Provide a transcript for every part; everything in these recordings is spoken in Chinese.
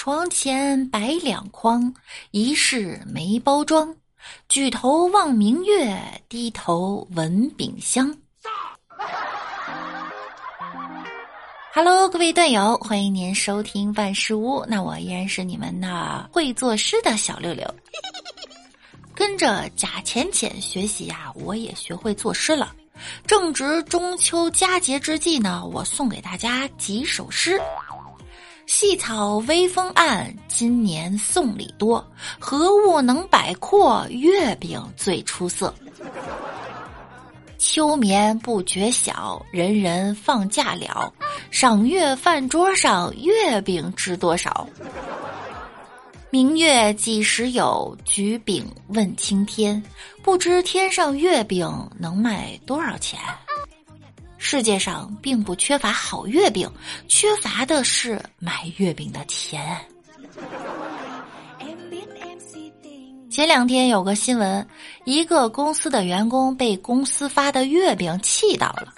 床前摆两筐，疑是没包装。举头望明月，低头闻饼香。Hello，各位段友，欢迎您收听万事屋。那我依然是你们的会作诗的小六六。跟着贾浅浅学习呀，我也学会作诗了。正值中秋佳节之际呢，我送给大家几首诗。细草微风暗，今年送礼多。何物能摆阔？月饼最出色。秋眠不觉晓，人人放假了。赏月饭桌上，月饼知多少？明月几时有？举饼问青天。不知天上月饼能卖多少钱？世界上并不缺乏好月饼，缺乏的是买月饼的钱。前两天有个新闻，一个公司的员工被公司发的月饼气到了。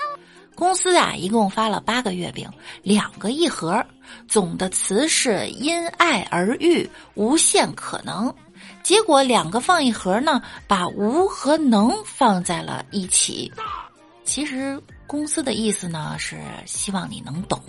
公司啊，一共发了八个月饼，两个一盒，总的词是因爱而遇，无限可能。结果两个放一盒呢，把无和能放在了一起。其实。公司的意思呢是希望你能懂。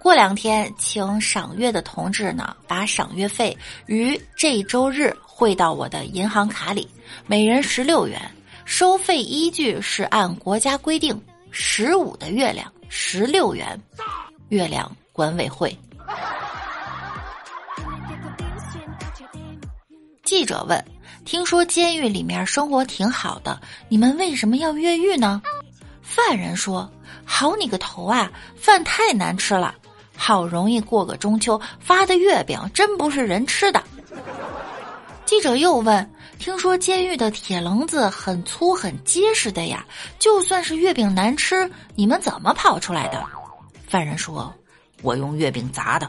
过两天，请赏月的同志呢把赏月费于这周日汇到我的银行卡里，每人十六元。收费依据是按国家规定，十五的月亮十六元。月亮管委会。记者问。听说监狱里面生活挺好的，你们为什么要越狱呢？犯人说：“好你个头啊，饭太难吃了，好容易过个中秋，发的月饼真不是人吃的。”记者又问：“听说监狱的铁笼子很粗很结实的呀，就算是月饼难吃，你们怎么跑出来的？”犯人说：“我用月饼砸的。”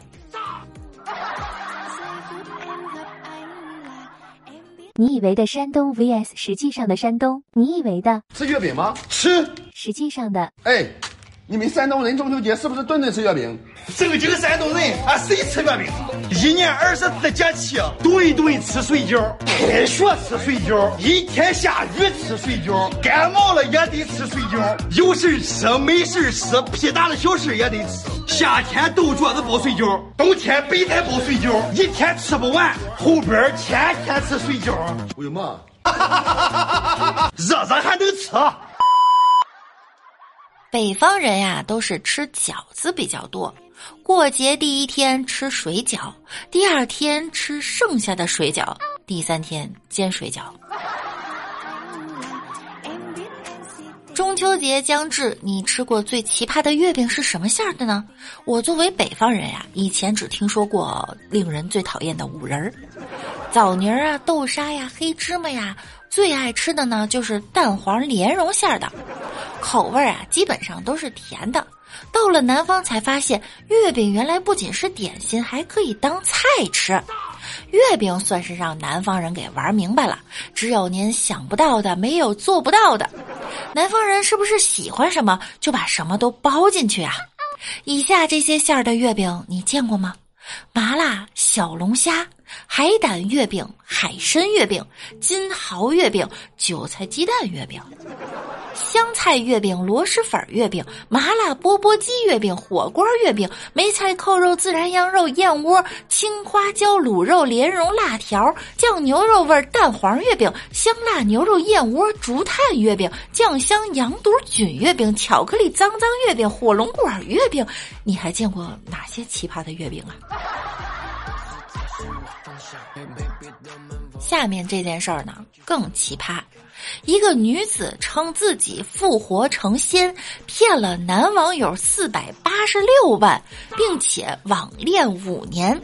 你以为的山东 vs 实际上的山东，你以为的吃月饼吗？吃。实际上的，哎，你们山东人中秋节是不是顿顿吃月饼？正经山东人啊，谁吃月饼？一年二十四节气，顿顿吃水饺。开学吃水饺，一天下雨吃水饺，感冒了也得吃水饺。有事吃，没事吃，屁大的小事也得吃。夏天豆角子包水饺，冬天白菜包水饺，一天吃不完，后边天天吃水饺。为什么？热热还能吃。北方人呀，都是吃饺子比较多。过节第一天吃水饺，第二天吃剩下的水饺，第三天煎水饺。中秋节将至，你吃过最奇葩的月饼是什么馅儿的呢？我作为北方人呀，以前只听说过令人最讨厌的五仁儿、枣泥儿啊、豆沙呀、黑芝麻呀，最爱吃的呢就是蛋黄莲蓉馅儿的，口味啊基本上都是甜的。到了南方才发现，月饼原来不仅是点心，还可以当菜吃。月饼算是让南方人给玩明白了，只有您想不到的，没有做不到的。南方人是不是喜欢什么就把什么都包进去啊？以下这些馅儿的月饼你见过吗？麻辣小龙虾、海胆月饼、海参月饼、金蚝月饼、韭菜鸡蛋月饼。菜月饼、螺蛳粉月饼、麻辣钵钵鸡月饼、火锅月饼、梅菜扣肉、孜然羊肉、燕窝、青花椒卤肉、莲蓉辣条、酱牛肉味蛋黄月饼、香辣牛肉燕窝、竹炭月饼、酱香羊肚菌月饼、巧克力脏脏月饼、火龙果月饼，你还见过哪些奇葩的月饼啊？下面这件事儿呢，更奇葩。一个女子称自己复活成仙，骗了男网友四百八十六万，并且网恋五年，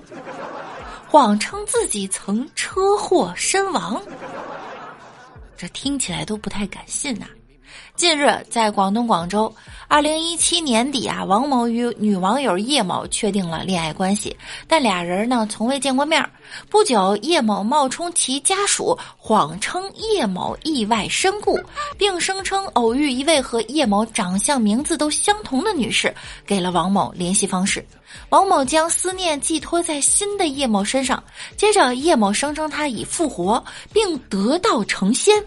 谎称自己曾车祸身亡。这听起来都不太敢信呐。近日，在广东广州，二零一七年底啊，王某与女网友叶某确定了恋爱关系，但俩人呢从未见过面。不久，叶某冒充其家属，谎称叶某意外身故，并声称偶遇一位和叶某长相、名字都相同的女士，给了王某联系方式。王某将思念寄托在新的叶某身上，接着叶某声称他已复活并得道成仙。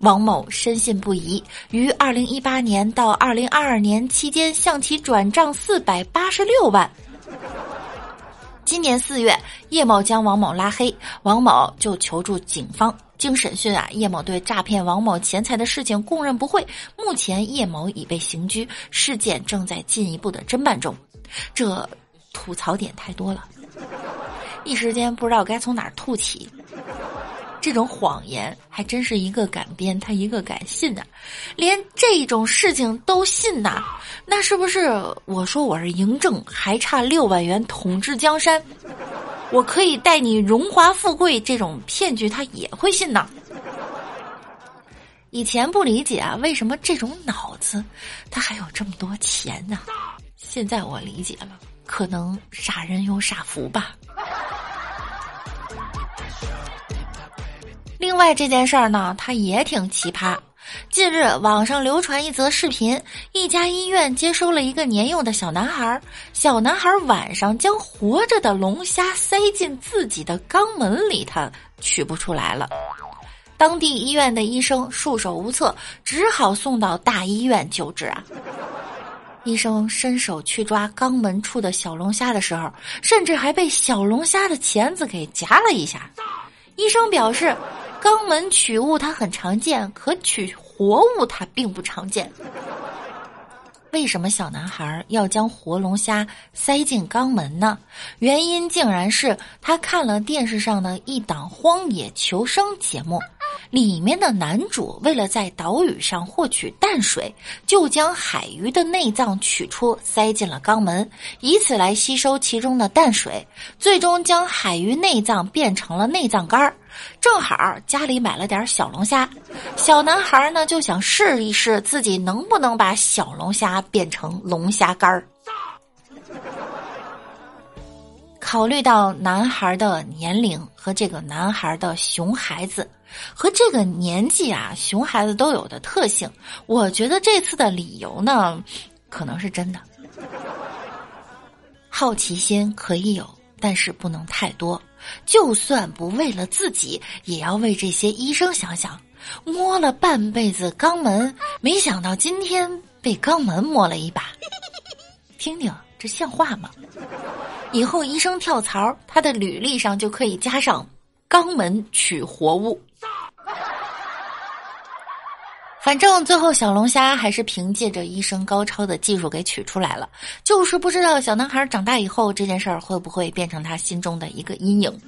王某深信不疑，于二零一八年到二零二二年期间向其转账四百八十六万。今年四月，叶某将王某拉黑，王某就求助警方。经审讯啊，叶某对诈骗王某钱财的事情供认不讳。目前，叶某已被刑拘，事件正在进一步的侦办中。这吐槽点太多了，一时间不知道该从哪儿吐起。这种谎言还真是一个敢编，他一个敢信呐，连这种事情都信呐，那是不是我说我是嬴政，还差六万元统治江山，我可以带你荣华富贵这种骗局，他也会信呢？以前不理解啊，为什么这种脑子他还有这么多钱呢？现在我理解了，可能傻人有傻福吧。另外这件事儿呢，它也挺奇葩。近日，网上流传一则视频，一家医院接收了一个年幼的小男孩，小男孩晚上将活着的龙虾塞进自己的肛门里，他取不出来了。当地医院的医生束手无策，只好送到大医院救治啊。医生伸手去抓肛门处的小龙虾的时候，甚至还被小龙虾的钳子给夹了一下。医生表示。肛门取物它很常见，可取活物它并不常见。为什么小男孩要将活龙虾塞进肛门呢？原因竟然是他看了电视上的一档荒野求生节目。里面的男主为了在岛屿上获取淡水，就将海鱼的内脏取出塞进了肛门，以此来吸收其中的淡水，最终将海鱼内脏变成了内脏干儿。正好家里买了点小龙虾，小男孩呢就想试一试自己能不能把小龙虾变成龙虾干儿。考虑到男孩的年龄和这个男孩的熊孩子。和这个年纪啊，熊孩子都有的特性，我觉得这次的理由呢，可能是真的。好奇心可以有，但是不能太多。就算不为了自己，也要为这些医生想想。摸了半辈子肛门，没想到今天被肛门摸了一把，听听这像话吗？以后医生跳槽，他的履历上就可以加上“肛门取活物”。反正最后小龙虾还是凭借着医生高超的技术给取出来了，就是不知道小男孩长大以后这件事儿会不会变成他心中的一个阴影。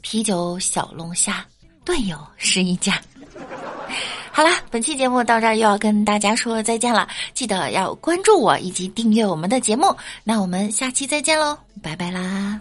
啤酒小龙虾，队友是一家。好啦，本期节目到这儿又要跟大家说再见了，记得要关注我以及订阅我们的节目。那我们下期再见喽，拜拜啦。